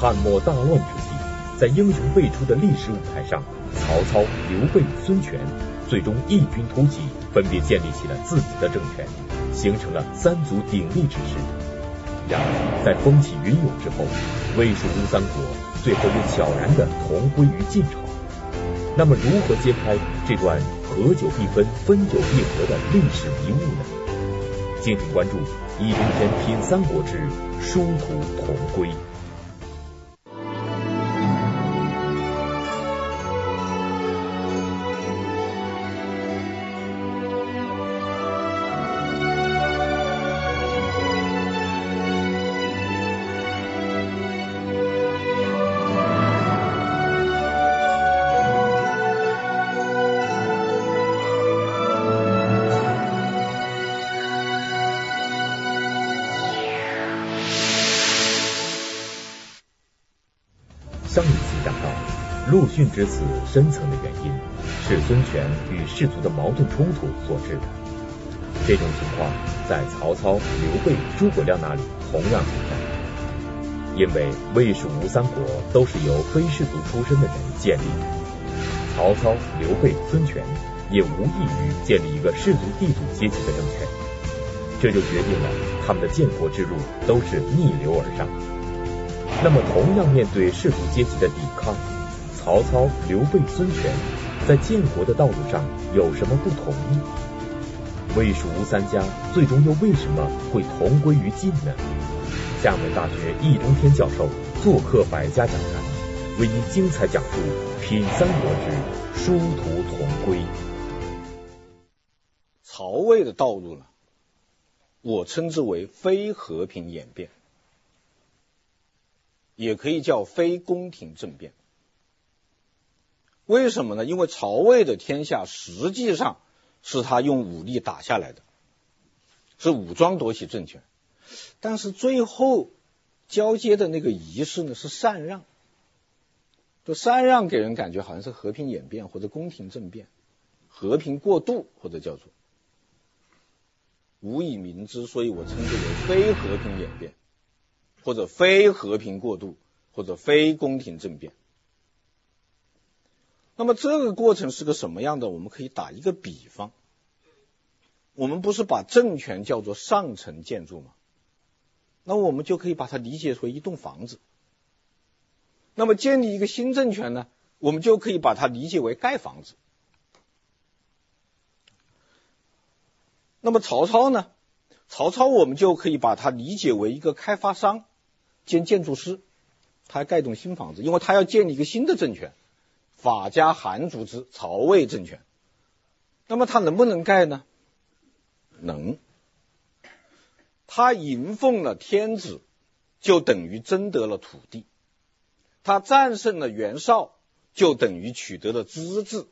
汉末大乱之际，在英雄辈出的历史舞台上，曹操、刘备、孙权最终异军突起，分别建立起了自己的政权，形成了三足鼎立之势。然而，在风起云涌之后，魏蜀吴三国最后又悄然的同归于晋朝。那么，如何揭开这段合久必分、分久必合的历史迷雾呢？敬请关注《易中天品三国之殊途同归》。逊之死深层的原因是孙权与士族的矛盾冲突所致的。这种情况在曹操、刘备、诸葛亮那里同样存在。因为魏蜀吴三国都是由非士族出身的人建立，曹操、刘备、孙权也无异于建立一个士族地主阶级的政权，这就决定了他们的建国之路都是逆流而上。那么，同样面对士族阶级的抵抗，曹操、刘备、孙权在建国的道路上有什么不同呢？魏蜀吴三家最终又为什么会同归于尽呢？厦门大学易中天教授做客百家讲坛，为您精彩讲述《品三国之殊途同归》。曹魏的道路呢，我称之为非和平演变。也可以叫非宫廷政变，为什么呢？因为曹魏的天下实际上是他用武力打下来的，是武装夺取政权，但是最后交接的那个仪式呢，是禅让，就禅让给人感觉好像是和平演变或者宫廷政变，和平过渡或者叫做无以明之，所以我称之为非和平演变。或者非和平过渡，或者非宫廷政变。那么这个过程是个什么样的？我们可以打一个比方。我们不是把政权叫做上层建筑吗？那我们就可以把它理解为一栋房子。那么建立一个新政权呢？我们就可以把它理解为盖房子。那么曹操呢？曹操我们就可以把它理解为一个开发商。兼建筑师，他要盖栋新房子，因为他要建立一个新的政权，法家韩族之曹魏政权。那么他能不能盖呢？能。他迎奉了天子，就等于争得了土地；他战胜了袁绍，就等于取得了资质。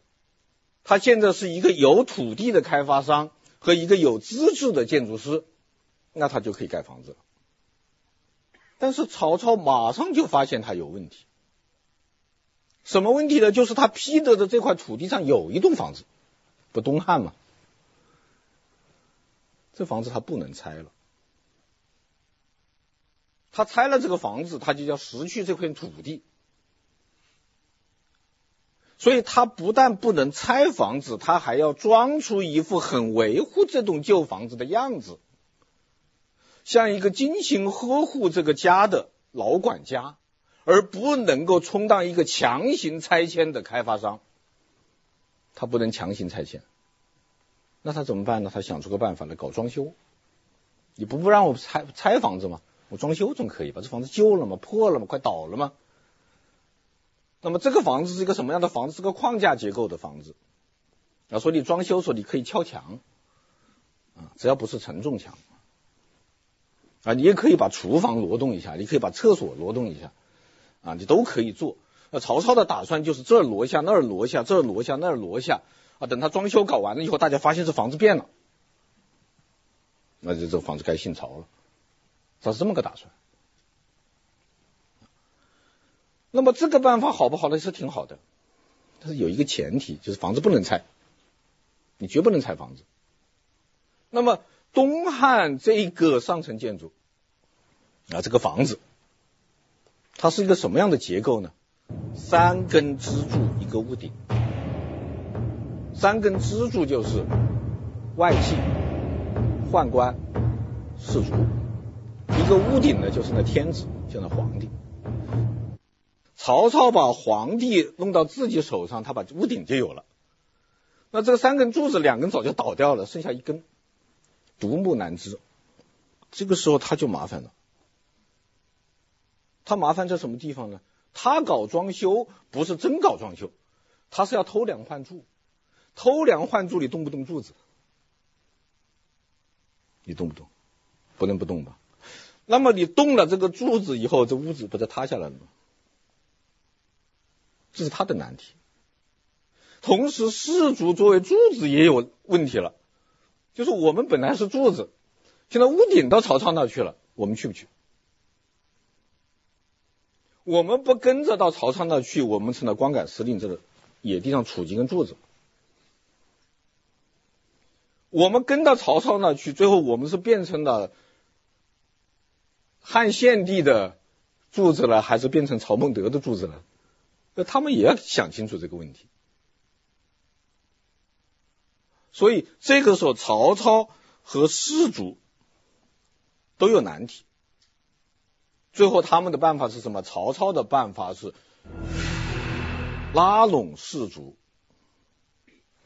他现在是一个有土地的开发商和一个有资质的建筑师，那他就可以盖房子了。但是曹操马上就发现他有问题，什么问题呢？就是他批得的这块土地上有一栋房子，不东汉吗？这房子他不能拆了，他拆了这个房子，他就要失去这块土地，所以他不但不能拆房子，他还要装出一副很维护这栋旧房子的样子。像一个精心呵护这个家的老管家，而不能够充当一个强行拆迁的开发商。他不能强行拆迁，那他怎么办呢？他想出个办法来搞装修。你不不让我拆拆房子吗？我装修总可以吧？这房子旧了吗？破了吗？快倒了吗？那么这个房子是一个什么样的房子？是个框架结构的房子。啊，说你装修时候你可以敲墙，啊，只要不是承重墙。啊，你也可以把厨房挪动一下，你可以把厕所挪动一下，啊，你都可以做。那曹操的打算就是这儿挪一下，那儿挪一下，这儿挪一下，那儿挪一下。啊，等他装修搞完了以后，大家发现这房子变了，那就这房子该姓曹了。他是这么个打算。那么这个办法好不好呢？是挺好的，但是有一个前提，就是房子不能拆，你绝不能拆房子。那么。东汉这个上层建筑啊，这个房子，它是一个什么样的结构呢？三根支柱一个屋顶，三根支柱就是外戚、宦官、士族，一个屋顶呢就是那天子，就那皇帝。曹操把皇帝弄到自己手上，他把屋顶就有了。那这个三根柱子，两根早就倒掉了，剩下一根，独木难支。这个时候他就麻烦了。他麻烦在什么地方呢？他搞装修不是真搞装修，他是要偷梁换柱。偷梁换柱，你动不动柱子？你动不动？不能不动吧？那么你动了这个柱子以后，这屋子不就塌下来了吗？这是他的难题。同时，士族作为柱子也有问题了，就是我们本来是柱子，现在屋顶到曹操那去了，我们去不去？我们不跟着到曹操那去，我们成了光杆司令这个野地上杵几根柱子。我们跟到曹操那去，最后我们是变成了汉献帝的柱子了，还是变成曹孟德的柱子了？那他们也要想清楚这个问题。所以这个时候，曹操和士族都有难题。最后他们的办法是什么？曹操的办法是拉拢士族，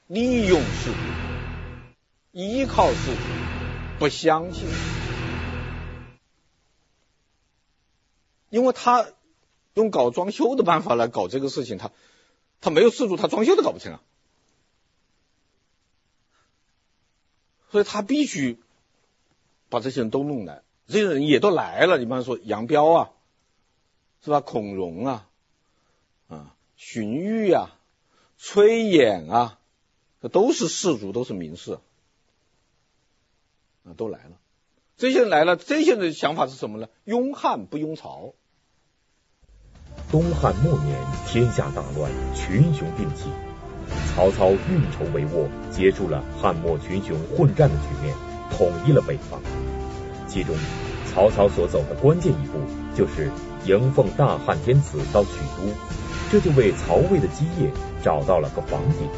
利用士族，依靠士族，不相信，因为他用搞装修的办法来搞这个事情，他他没有士族，他装修都搞不成啊。所以他必须把这些人都弄来，这些人也都来了。你比方说杨彪啊，是吧？孔融啊，啊，荀彧啊，崔琰啊，这都是士族，都是名士啊，都来了。这些人来了，这些人的想法是什么呢？拥汉不拥曹。东汉末年，天下大乱，群雄并起。曹操运筹帷幄，结束了汉末群雄混战的局面，统一了北方。其中，曹操所走的关键一步，就是迎奉大汉天子到许都，这就为曹魏的基业找到了个房顶。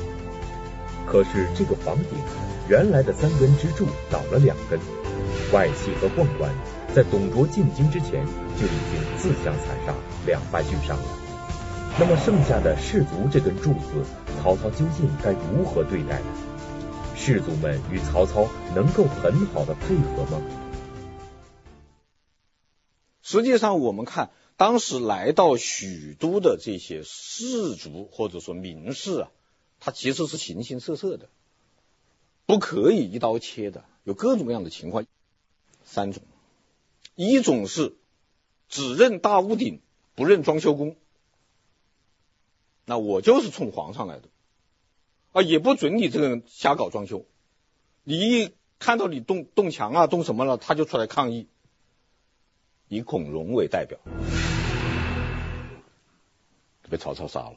可是，这个房顶原来的三根支柱倒了两根，外戚和宦官在董卓进京之前就已经自相残杀，两败俱伤了。那么剩下的士族这根柱子，曹操究竟该如何对待呢？士族们与曹操能够很好的配合吗？实际上，我们看当时来到许都的这些士族或者说名士啊，他其实是形形色色的，不可以一刀切的，有各种各样的情况。三种，一种是只认大屋顶，不认装修工。那我就是冲皇上来的，啊，也不准你这个人瞎搞装修。你一看到你动动墙啊，动什么了，他就出来抗议。以孔融为代表，被曹操杀了。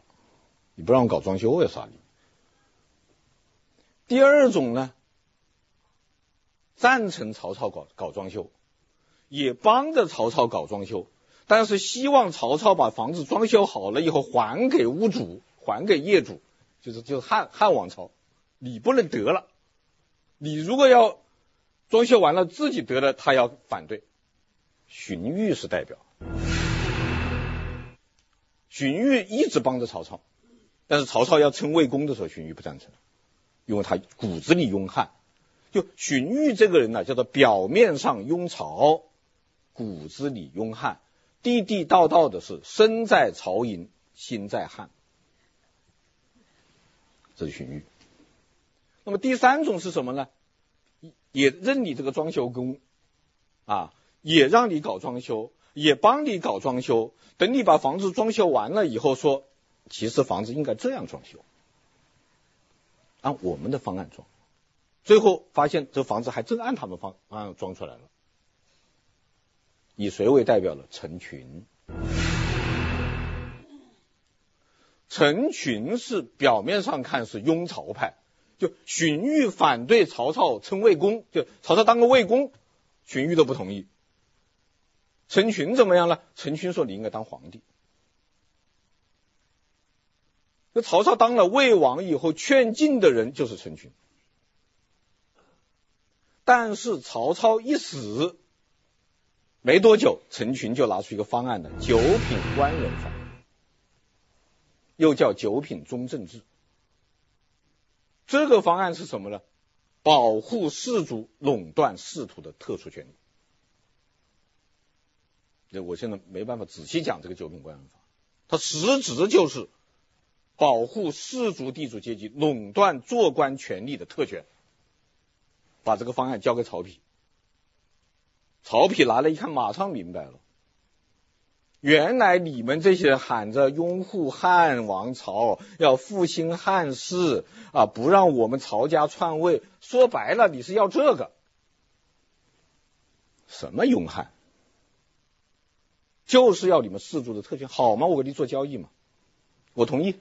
你不让我搞装修，我也杀你。第二种呢，赞成曹操搞搞装修，也帮着曹操搞装修。但是希望曹操把房子装修好了以后还给屋主，还给业主，就是就是汉汉王朝，你不能得了，你如果要装修完了自己得了，他要反对。荀彧是代表，荀彧一直帮着曹操，但是曹操要称魏公的时候，荀彧不赞成，因为他骨子里拥汉。就荀彧这个人呢，叫做表面上拥曹，骨子里拥汉。地地道道的是身在曹营心在汉，这是荀彧。那么第三种是什么呢？也认你这个装修工啊，也让你搞装修，也帮你搞装修。等你把房子装修完了以后说，其实房子应该这样装修，按我们的方案装。最后发现这房子还真按他们方案装出来了。以谁为代表了？陈群。陈群是表面上看是拥曹派，就荀彧反对曹操称魏公，就曹操当个魏公，荀彧都不同意。陈群怎么样了？陈群说你应该当皇帝。那曹操当了魏王以后，劝进的人就是陈群。但是曹操一死，没多久，陈群就拿出一个方案了：九品官人法，又叫九品中正制。这个方案是什么呢？保护士族垄断仕途的特殊权利。我现在没办法仔细讲这个九品官人法，它实质就是保护士族地主阶级垄断做官权利的特权。把这个方案交给曹丕，曹丕拿来一看，马上明白了，原来你们这些人喊着拥护汉王朝，要复兴汉室啊，不让我们曹家篡位，说白了，你是要这个，什么拥汉，就是要你们士族的特权，好吗？我跟你做交易嘛，我同意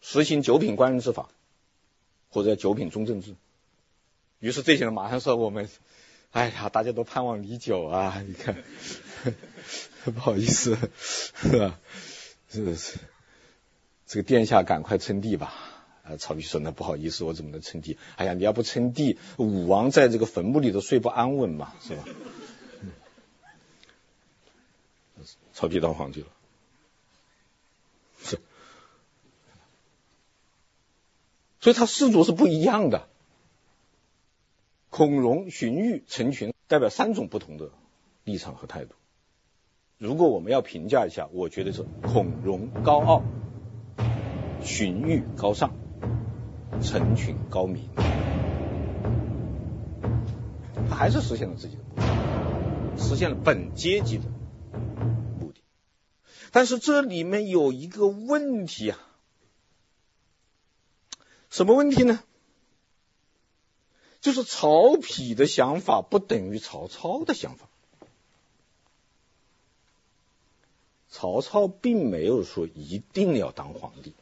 实行九品官人制法，或者九品中正制。于是这些人马上说：“我们，哎呀，大家都盼望已久啊！你看，不好意思，是吧？是是，这个殿下赶快称帝吧。”啊，曹丕说：“那不好意思，我怎么能称帝？哎呀，你要不称帝，武王在这个坟墓里头睡不安稳嘛，是吧？”曹丕当皇帝了，所以他氏族是不一样的。孔融、荀彧、陈群代表三种不同的立场和态度。如果我们要评价一下，我觉得是孔融高傲，荀彧高尚，陈群高明。他还是实现了自己的，实现了本阶级的。但是这里面有一个问题啊，什么问题呢？就是曹丕的想法不等于曹操的想法。曹操并没有说一定要当皇帝。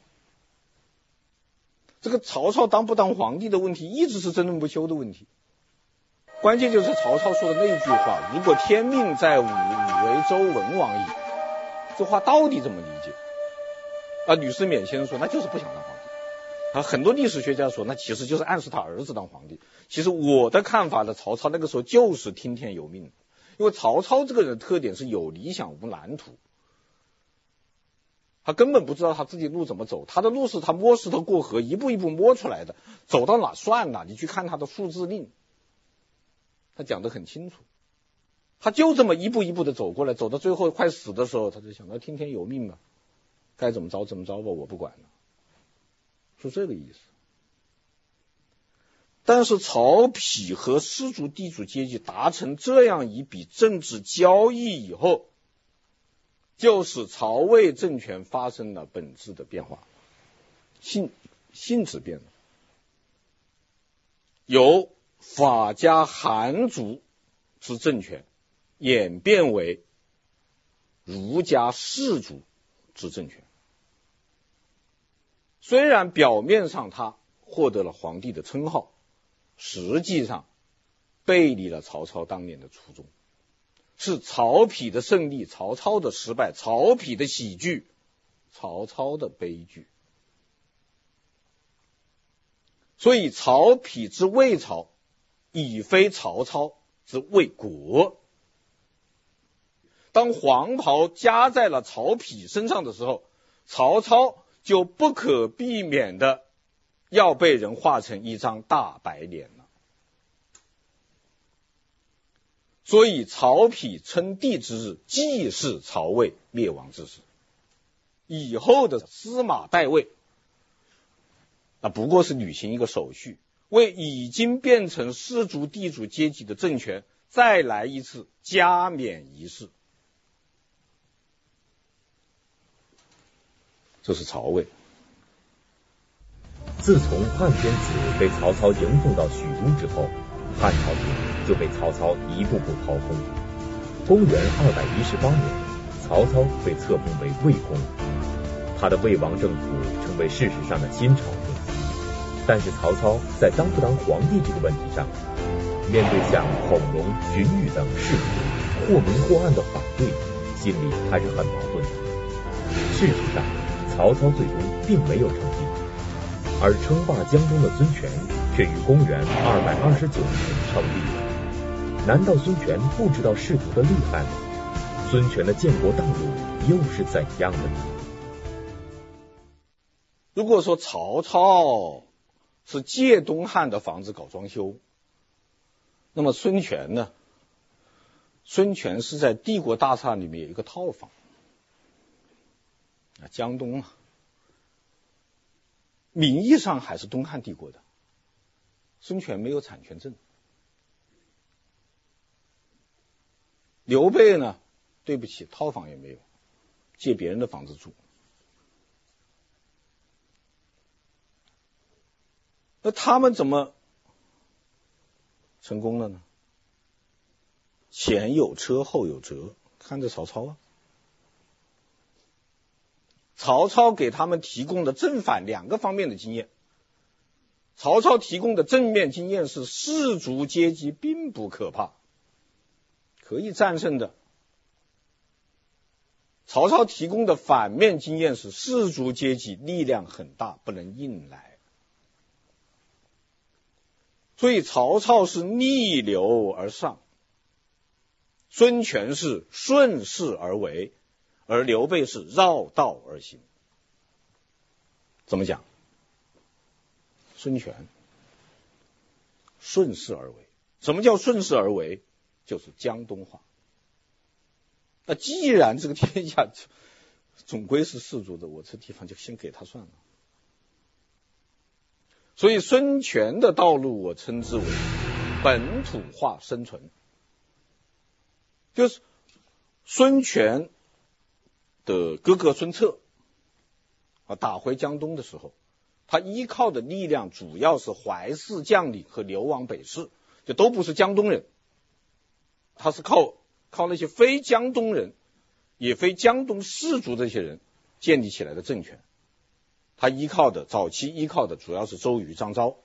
这个曹操当不当皇帝的问题一直是争论不休的问题。关键就是曹操说的那句话：“如果天命在吾，吾为周文王矣。”这话到底怎么理解？啊，吕思勉先生说，那就是不想当皇帝。啊，很多历史学家说，那其实就是暗示他儿子当皇帝。其实我的看法呢，曹操那个时候就是听天由命，因为曹操这个人的特点是有理想无蓝图，他根本不知道他自己路怎么走，他的路是他摸石头过河，一步一步摸出来的，走到哪算哪，你去看他的数字令，他讲得很清楚，他就这么一步一步的走过来，走到最后快死的时候，他就想到听天由命吧，该怎么着怎么着吧，我不管了，是这个意思。但是曹丕和士族地主阶级达成这样一笔政治交易以后，就使曹魏政权发生了本质的变化，性性质变了，由法家韩族之政权演变为儒家士族之政权。虽然表面上他获得了皇帝的称号。实际上背离了曹操当年的初衷，是曹丕的胜利，曹操的失败，曹丕的喜剧，曹操的悲剧。所以曹丕之魏朝，已非曹操之魏国。当黄袍加在了曹丕身上的时候，曹操就不可避免的。要被人画成一张大白脸了，所以曹丕称帝之日，既是曹魏灭亡之时。以后的司马代魏，那，不过是履行一个手续，为已经变成士族地主阶级的政权再来一次加冕仪式。这是曹魏。自从汉天子被曹操迎奉到许都之后，汉朝廷就被曹操一步步掏空。公元二百一十八年，曹操被册封为魏公，他的魏王政府成为事实上的新朝廷。但是曹操在当不当皇帝这个问题上，面对像孔融、荀彧等士族，或明或暗的反对，心里还是很矛盾的。事实上，曹操最终并没有称帝，而称霸江东的孙权却于公元二百二十九年称帝。难道孙权不知道士族的厉害吗？孙权的建国道路又是怎样的呢？如果说曹操是借东汉的房子搞装修，那么孙权呢？孙权是在帝国大厦里面有一个套房啊，江东啊，名义上还是东汉帝国的，孙权没有产权证。刘备呢？对不起，套房也没有，借别人的房子住。那他们怎么成功了呢？前有车，后有辙，看着曹操啊。曹操给他们提供的正反两个方面的经验。曹操提供的正面经验是士族阶级并不可怕，可以战胜的。曹操提供的反面经验是士族阶级力量很大，不能硬来。所以曹操是逆流而上，孙权是顺势而为，而刘备是绕道而行。怎么讲？孙权顺势而为。什么叫顺势而为？就是江东话。那既然这个天下总归是士族的，我这地方就先给他算了。所以孙权的道路，我称之为本土化生存，就是孙权的哥哥孙策啊打回江东的时候，他依靠的力量主要是淮泗将领和流亡北士，就都不是江东人，他是靠。靠那些非江东人，也非江东士族这些人建立起来的政权，他依靠的早期依靠的主要是周瑜、张昭。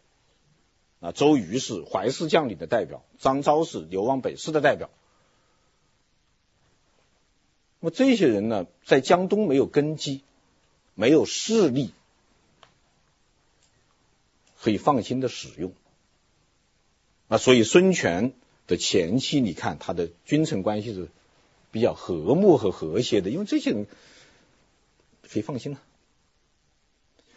啊，周瑜是淮泗将领的代表，张昭是流亡北士的代表。那么这些人呢，在江东没有根基，没有势力，可以放心的使用。啊，所以孙权。的前期，你看他的君臣关系是比较和睦和和谐的，因为这些人可以放心了。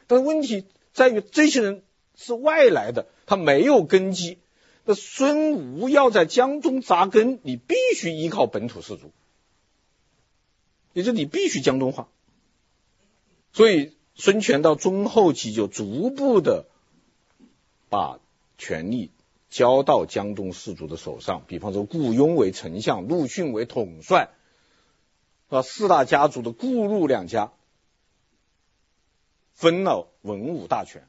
但是问题在于，这些人是外来的，他没有根基。那孙吴要在江东扎根，你必须依靠本土士族，也就是你必须江东化。所以孙权到中后期就逐步的把权力。交到江东士族的手上，比方说顾雍为丞相，陆逊为统帅，啊，四大家族的顾陆两家分了文武大权，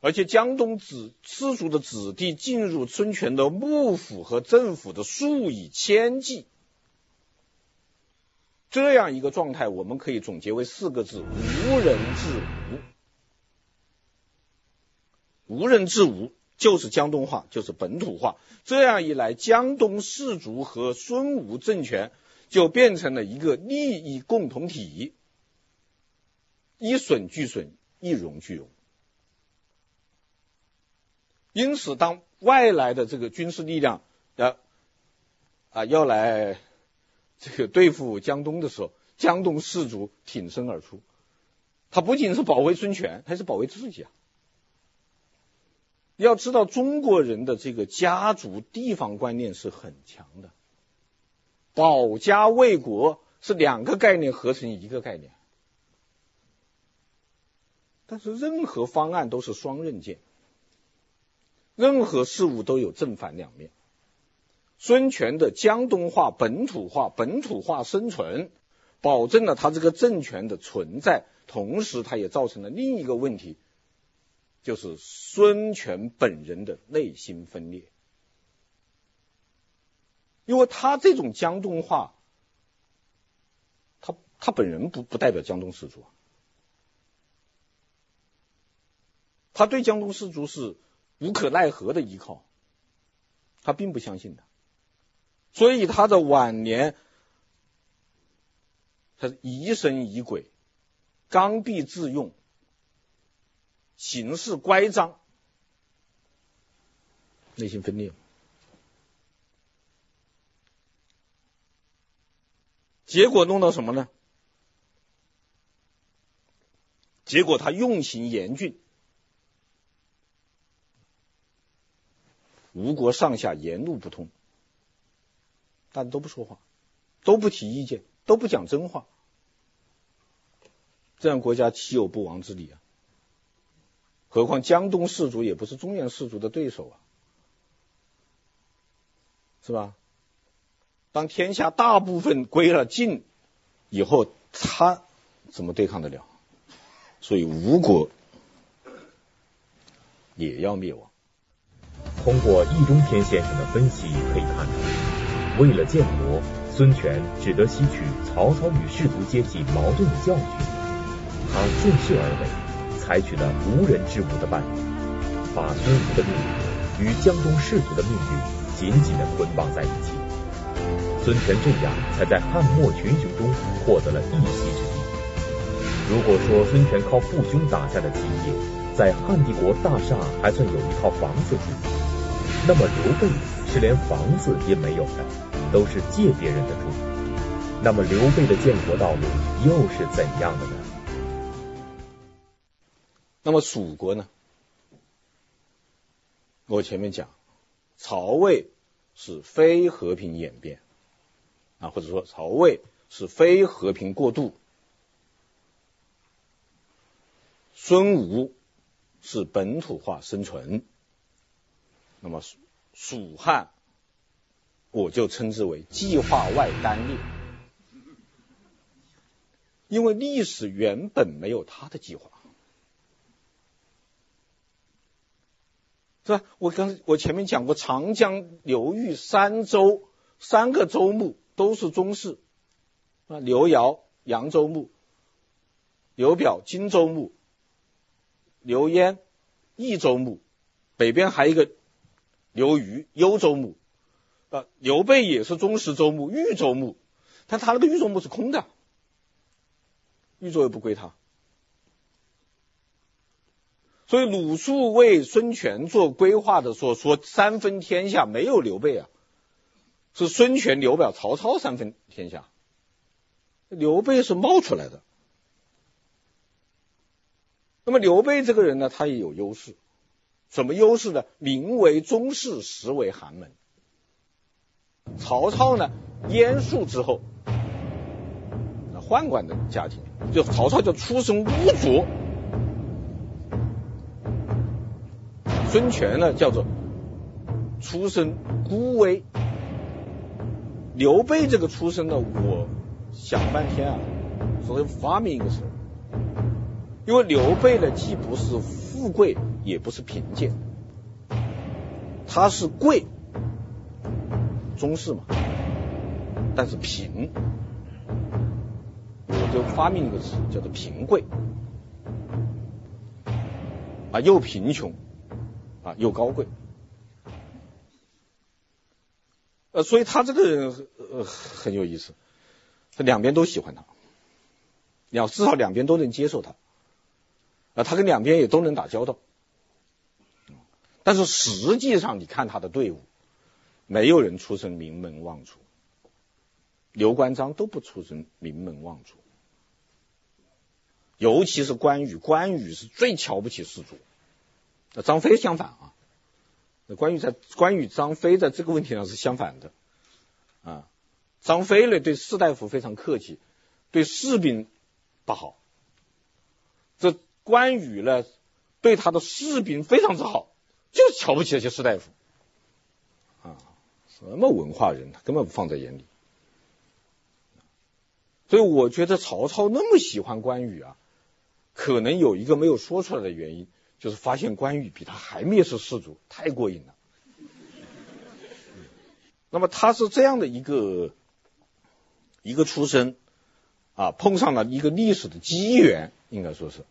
而且江东子士族的子弟进入孙权的幕府和政府的数以千计，这样一个状态，我们可以总结为四个字：无人治无，无人治无。就是江东化，就是本土化。这样一来，江东士族和孙吴政权就变成了一个利益共同体，一损俱损，一荣俱荣。因此，当外来的这个军事力量要啊要来这个对付江东的时候，江东士族挺身而出，他不仅是保卫孙权，还是保卫自己啊。要知道，中国人的这个家族地方观念是很强的，保家卫国是两个概念合成一个概念。但是任何方案都是双刃剑，任何事物都有正反两面。孙权的江东化、本土化、本土化生存，保证了他这个政权的存在，同时他也造成了另一个问题。就是孙权本人的内心分裂，因为他这种江东化，他他本人不不代表江东士族，他对江东士族是无可奈何的依靠，他并不相信的。所以他的晚年，他疑神疑鬼，刚愎自用，行事乖张，内心分裂。结果弄到什么呢？结果他用刑严峻，吴国上下言路不通，大家都不说话，都不提意见，都不讲真话，这样国家岂有不亡之理啊？何况江东士族也不是中原士族的对手啊，是吧？当天下大部分归了晋以后，他怎么对抗得了？所以吴国也要灭亡。通过易中天先生的分析可以看出，为了建国，孙权只得吸取曹操与士族阶级矛盾的教训，他顺势而为，采取了无人之吴的办法，把孙吴的命运与江东士族的命运紧紧的捆绑在一起。孙权这样才在汉末群雄中获得了一席之地。如果说孙权靠父兄打下的基业，在汉帝国大厦还算有一套房子住，那么刘备是连房子也没有的，都是借别人的住。那么刘备的建国道路又是怎样的呢？那么蜀国呢？我前面讲，曹魏是非和平演变。啊，或者说曹魏是非和平过渡，孙吴是本土化生存，那么蜀汉我就称之为计划外单列，因为历史原本没有他的计划，是吧？我刚我前面讲过，长江流域三州三个州牧。都是宗室啊，刘繇扬州牧，刘表荆州牧，刘焉益州牧，北边还有一个刘虞幽州牧啊。刘备也是中十州牧豫州牧，但他那个豫州牧是空的，豫州也不归他。所以鲁肃为孙权做规划的时候说三分天下没有刘备啊。是孙权、刘表、曹操三分天下，刘备是冒出来的。那么刘备这个人呢，他也有优势，什么优势呢？名为宗室，实为寒门。曹操呢，燕肃之后，宦官的家庭，就曹操就出身污浊。孙权呢，叫做出身孤微。刘备这个出身呢，我想半天啊，所以发明一个词，因为刘备呢，既不是富贵，也不是贫贱，他是贵，宗室嘛，但是贫，我就发明一个词叫做贫贵，啊，又贫穷，啊，又高贵。呃，所以他这个人呃很有意思，他两边都喜欢他，两至少两边都能接受他，啊，他跟两边也都能打交道，但是实际上你看他的队伍，没有人出身名门望族，刘关张都不出身名门望族，尤其是关羽，关羽是最瞧不起士族，那张飞相反啊。那关羽在关羽张飞在这个问题上是相反的，啊，张飞呢对士大夫非常客气，对士兵不好。这关羽呢对他的士兵非常之好，就瞧不起那些士大夫，啊，什么文化人他根本不放在眼里。所以我觉得曹操那么喜欢关羽啊，可能有一个没有说出来的原因。就是发现关羽比他还蔑视士族，太过瘾了。那么他是这样的一个一个出身啊，碰上了一个历史的机缘，应该说是，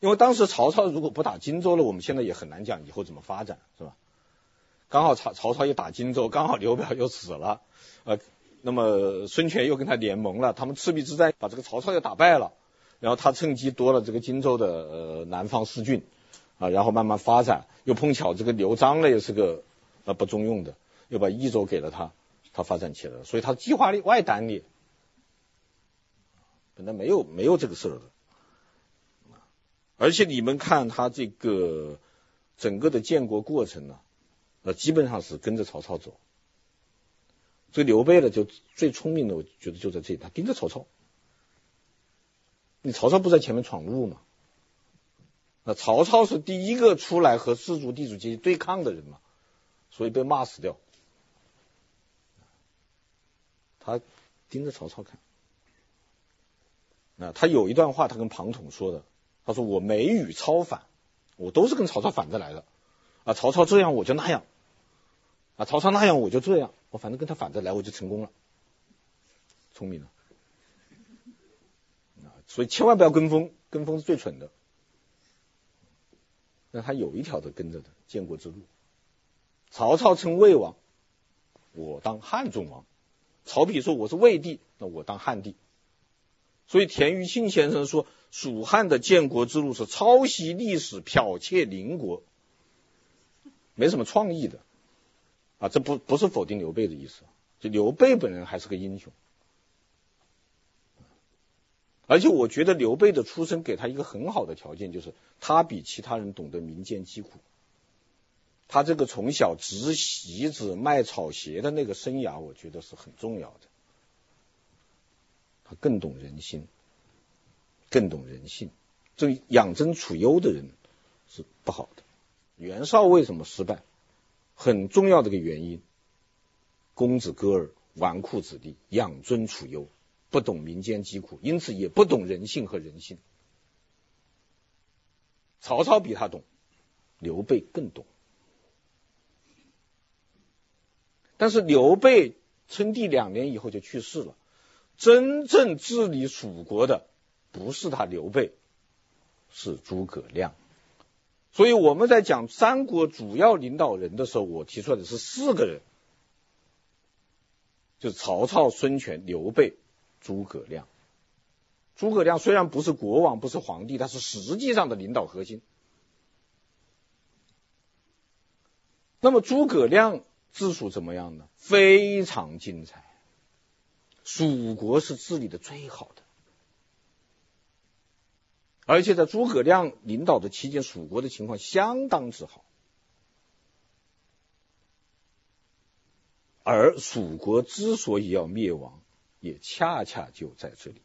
因为当时曹操如果不打荆州了，我们现在也很难讲以后怎么发展，是吧？刚好曹曹操又打荆州，刚好刘表又死了，呃，那么孙权又跟他联盟了，他们赤壁之战把这个曹操又打败了，然后他趁机夺了这个荆州的呃南方四郡，啊，然后慢慢发展，又碰巧这个刘璋呢也是个呃不中用的，又把益州给了他，他发展起来了，所以他计划里外单列，本来没有没有这个事儿的，而且你们看他这个整个的建国过程呢。那基本上是跟着曹操走，这个刘备呢，就最聪明的，我觉得就在这里，他盯着曹操。你曹操不在前面闯路嘛？那曹操是第一个出来和氏族地主阶级对抗的人嘛，所以被骂死掉。他盯着曹操看。那他有一段话，他跟庞统说的，他说：“我每与操反，我都是跟曹操反着来的。啊，曹操这样，我就那样。”啊，曹操那样我就这样，我反正跟他反着来，我就成功了，聪明了。啊，所以千万不要跟风，跟风是最蠢的。那他有一条的跟着的建国之路。曹操称魏王，我当汉中王。曹丕说我是魏帝，那我当汉帝。所以田余庆先生说，蜀汉的建国之路是抄袭历史，剽窃邻国，没什么创意的。啊，这不不是否定刘备的意思，就刘备本人还是个英雄，而且我觉得刘备的出身给他一个很好的条件，就是他比其他人懂得民间疾苦。他这个从小执席子、卖草鞋的那个生涯，我觉得是很重要的。他更懂人心，更懂人性。这养尊处优的人是不好的。袁绍为什么失败？很重要的一个原因，公子哥儿纨绔子弟，养尊处优，不懂民间疾苦，因此也不懂人性和人性。曹操比他懂，刘备更懂。但是刘备称帝两年以后就去世了，真正治理蜀国的不是他刘备，是诸葛亮。所以我们在讲三国主要领导人的时候，我提出来的是四个人，就是曹操、孙权、刘备、诸葛亮。诸葛亮虽然不是国王，不是皇帝，他是实际上的领导核心。那么诸葛亮治蜀怎么样呢？非常精彩，蜀国是治理的最好的。而且在诸葛亮领导的期间，蜀国的情况相当之好。而蜀国之所以要灭亡，也恰恰就在这里。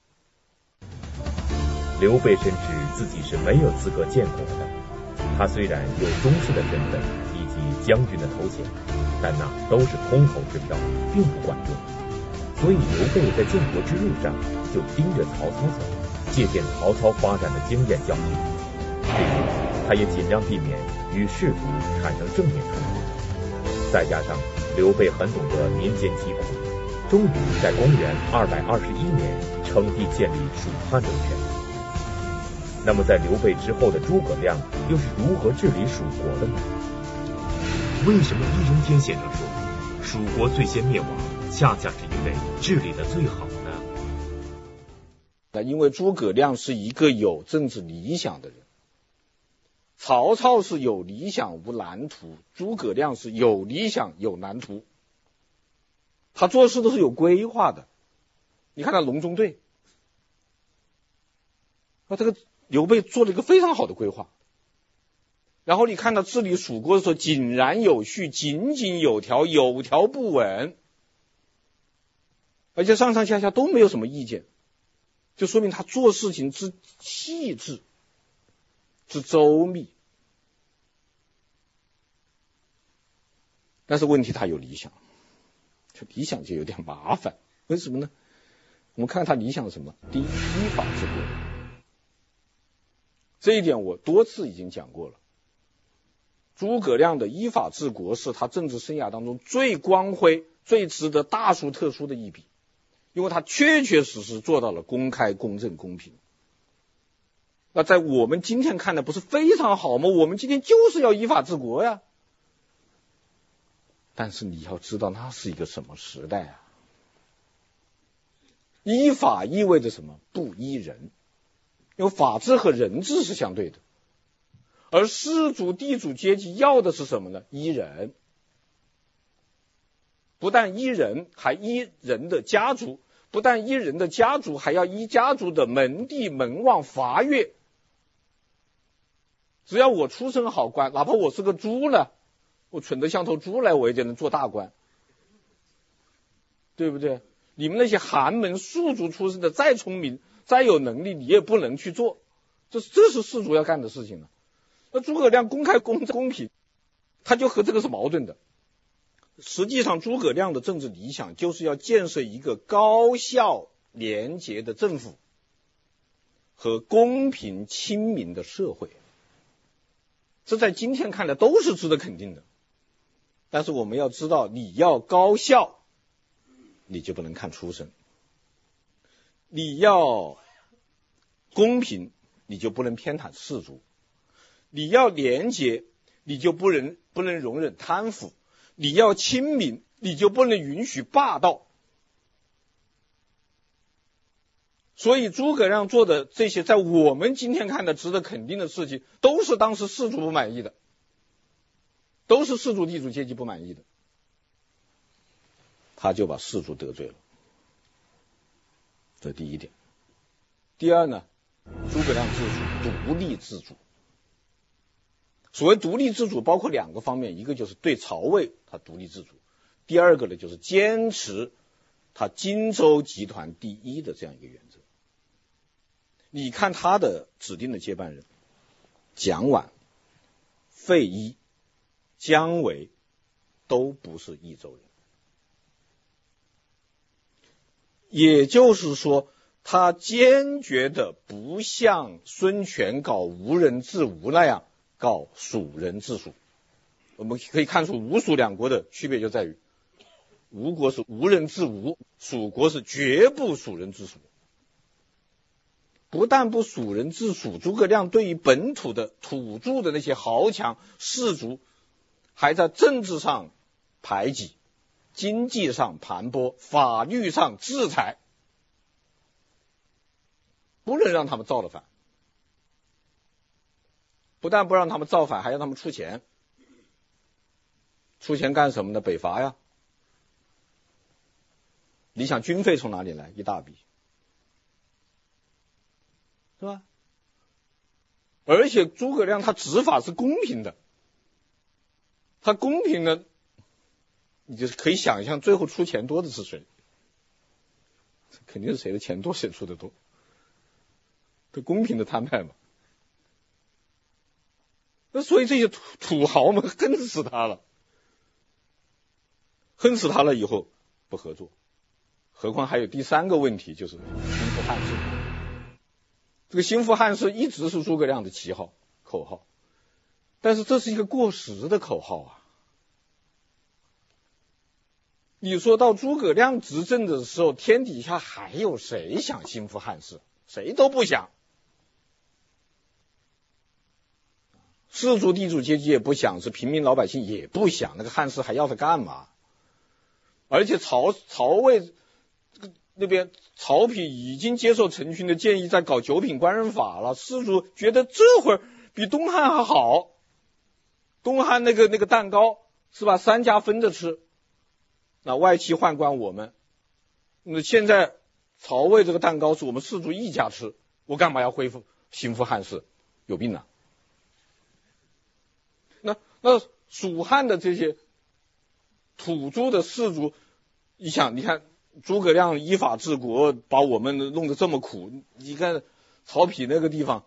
刘备深知自己是没有资格建国的。他虽然有宗室的身份以及将军的头衔，但那都是空头支票，并不管用。所以刘备在建国之路上就盯着曹操走。借鉴曹操发展的经验教训，这时他也尽量避免与士族产生正面冲突。再加上刘备很懂得民间疾苦，终于在公元二百二十一年称帝建立蜀汉政权。那么在刘备之后的诸葛亮又是如何治理蜀国的呢？为什么易中天先生说蜀国最先灭亡，恰恰是为治理的最好呢？那因为诸葛亮是一个有政治理想的人，曹操是有理想无蓝图，诸葛亮是有理想有蓝图，他做事都是有规划的。你看他隆中对，啊，这个刘备做了一个非常好的规划。然后你看到治理蜀国的时候井然有序，井井有条，有条不紊，而且上上下下都没有什么意见。就说明他做事情之细致、之周密，但是问题他有理想，这理想就有点麻烦。为什么呢？我们看他理想是什么？第一，依法治国。这一点我多次已经讲过了。诸葛亮的依法治国是他政治生涯当中最光辉、最值得大书特书的一笔。因为他确确实实做到了公开、公正、公平。那在我们今天看来不是非常好吗？我们今天就是要依法治国呀。但是你要知道那是一个什么时代啊？依法意味着什么？不依人，因为法治和人治是相对的。而氏族地主阶级要的是什么呢？依人，不但依人，还依人的家族；不但依人的家族，还要依家族的门第、门望、阀乐。只要我出身好官，哪怕我是个猪呢，我蠢得像头猪来，我也就能做大官，对不对？你们那些寒门庶族出身的，再聪明、再有能力，你也不能去做。这这是氏族要干的事情了。那诸葛亮公开公公平，他就和这个是矛盾的。实际上，诸葛亮的政治理想就是要建设一个高效廉洁的政府和公平亲民的社会。这在今天看来都是值得肯定的。但是我们要知道，你要高效。你就不能看出身，你要公平，你就不能偏袒士族；你要廉洁，你就不能不能容忍贪腐；你要亲民，你就不能允许霸道。所以诸葛亮做的这些，在我们今天看的值得肯定的事情，都是当时氏族不满意的，都是氏族地主阶级不满意的。他就把氏族得罪了，这第一点。第二呢，诸葛亮自主，独立自主。所谓独立自主，包括两个方面，一个就是对曹魏他独立自主，第二个呢就是坚持他荆州集团第一的这样一个原则。你看他的指定的接班人，蒋琬、费祎、姜维都不是益州人。也就是说，他坚决的不像孙权搞无人治吴那样告蜀人治蜀。我们可以看出吴蜀两国的区别就在于，吴国是无人治吴，蜀国是绝不蜀人治蜀。不但不蜀人治蜀，诸葛亮对于本土的土著的那些豪强士族，还在政治上排挤。经济上盘剥，法律上制裁，不能让他们造了反。不但不让他们造反，还要他们出钱。出钱干什么呢？北伐呀！你想军费从哪里来？一大笔，是吧？而且诸葛亮他执法是公平的，他公平的。你就是可以想象，最后出钱多的是谁？肯定是谁的钱多谁出的多，这公平的摊派嘛。那所以这些土土豪们 恨死他了，恨死他了以后不合作，何况还有第三个问题，就是兴复汉室。这个兴复汉室一直是诸葛亮的旗号口号，但是这是一个过时的口号啊。你说到诸葛亮执政的时候，天底下还有谁想兴复汉室？谁都不想。士族地主阶级也不想，是平民老百姓也不想。那个汉室还要它干嘛？而且曹曹魏那边曹丕已经接受陈群的建议，在搞九品官人法了。士族觉得这会儿比东汉还好。东汉那个那个蛋糕是吧？三家分着吃。那外戚宦官我们，那现在曹魏这个蛋糕是我们士族一家吃，我干嘛要恢复兴复汉室？有病啊！那蜀汉的这些土著的士族，你想，你看诸葛亮依法治国，把我们弄得这么苦，你看曹丕那个地方，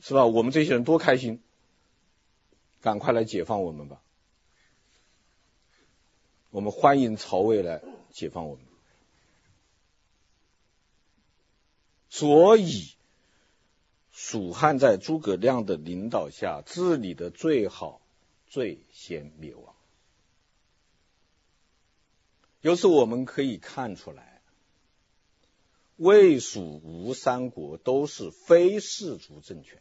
是吧？我们这些人多开心，赶快来解放我们吧！我们欢迎曹魏来解放我们，所以蜀汉在诸葛亮的领导下治理的最好，最先灭亡。由此我们可以看出来，魏、蜀、吴三国都是非氏族政权。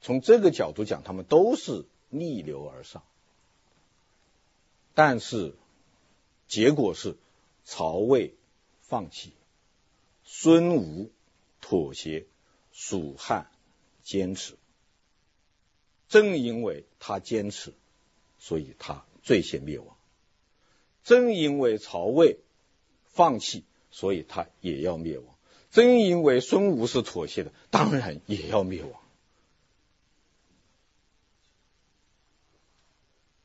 从这个角度讲，他们都是逆流而上。但是结果是曹魏放弃，孙吴妥协，蜀汉坚持。正因为他坚持，所以他最先灭亡；正因为曹魏放弃，所以他也要灭亡；正因为孙吴是妥协的，当然也要灭亡。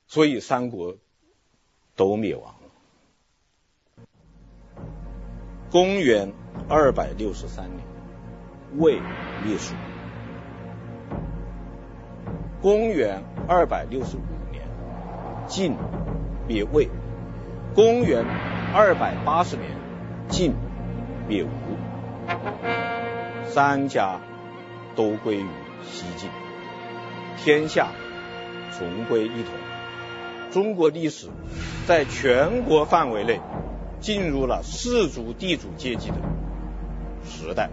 所以三国都灭亡了。公元二百六十三年，魏灭蜀。公元二百六十五年，晋灭魏；公元二百八十年，晋灭吴。三家都归于西晋，天下重归一统。中国历史在全国范围内进入了氏族地主阶级的时代。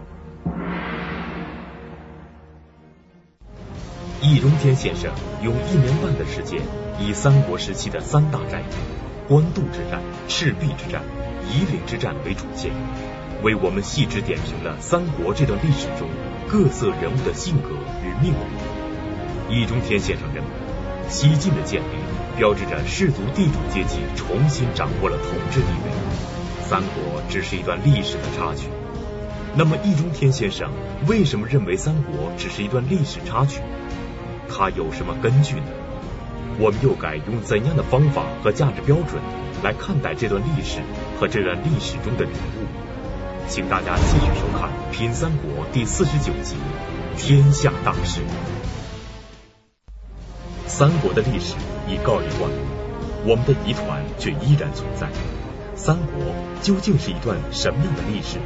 易中天先生用一年半的时间，以三国时期的三大战役——官渡之战、赤壁之战、夷陵之战为主线，为我们细致点评了三国这段历史中各色人物的性格与命运。易中天先生认为，西晋的建立标志着士族地主阶级重新掌握了统治地位，三国只是一段历史的插曲。那么，易中天先生为什么认为三国只是一段历史插曲？他有什么根据呢？我们又该用怎样的方法和价值标准来看待这段历史和这段历史中的人物？请大家继续收看《品三国》第四十九集《天下大事》。三国的历史已告一段落，我们的疑团却依然存在。三国究竟是一段什么样的历史？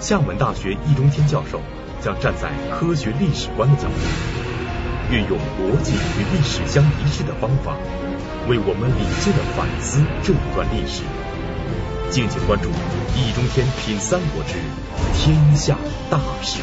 厦门大学易中天教授将站在科学历史观的角度。运用逻辑与历史相一致的方法，为我们理性的反思这一段历史。敬请关注《易中天品三国之天下大事》。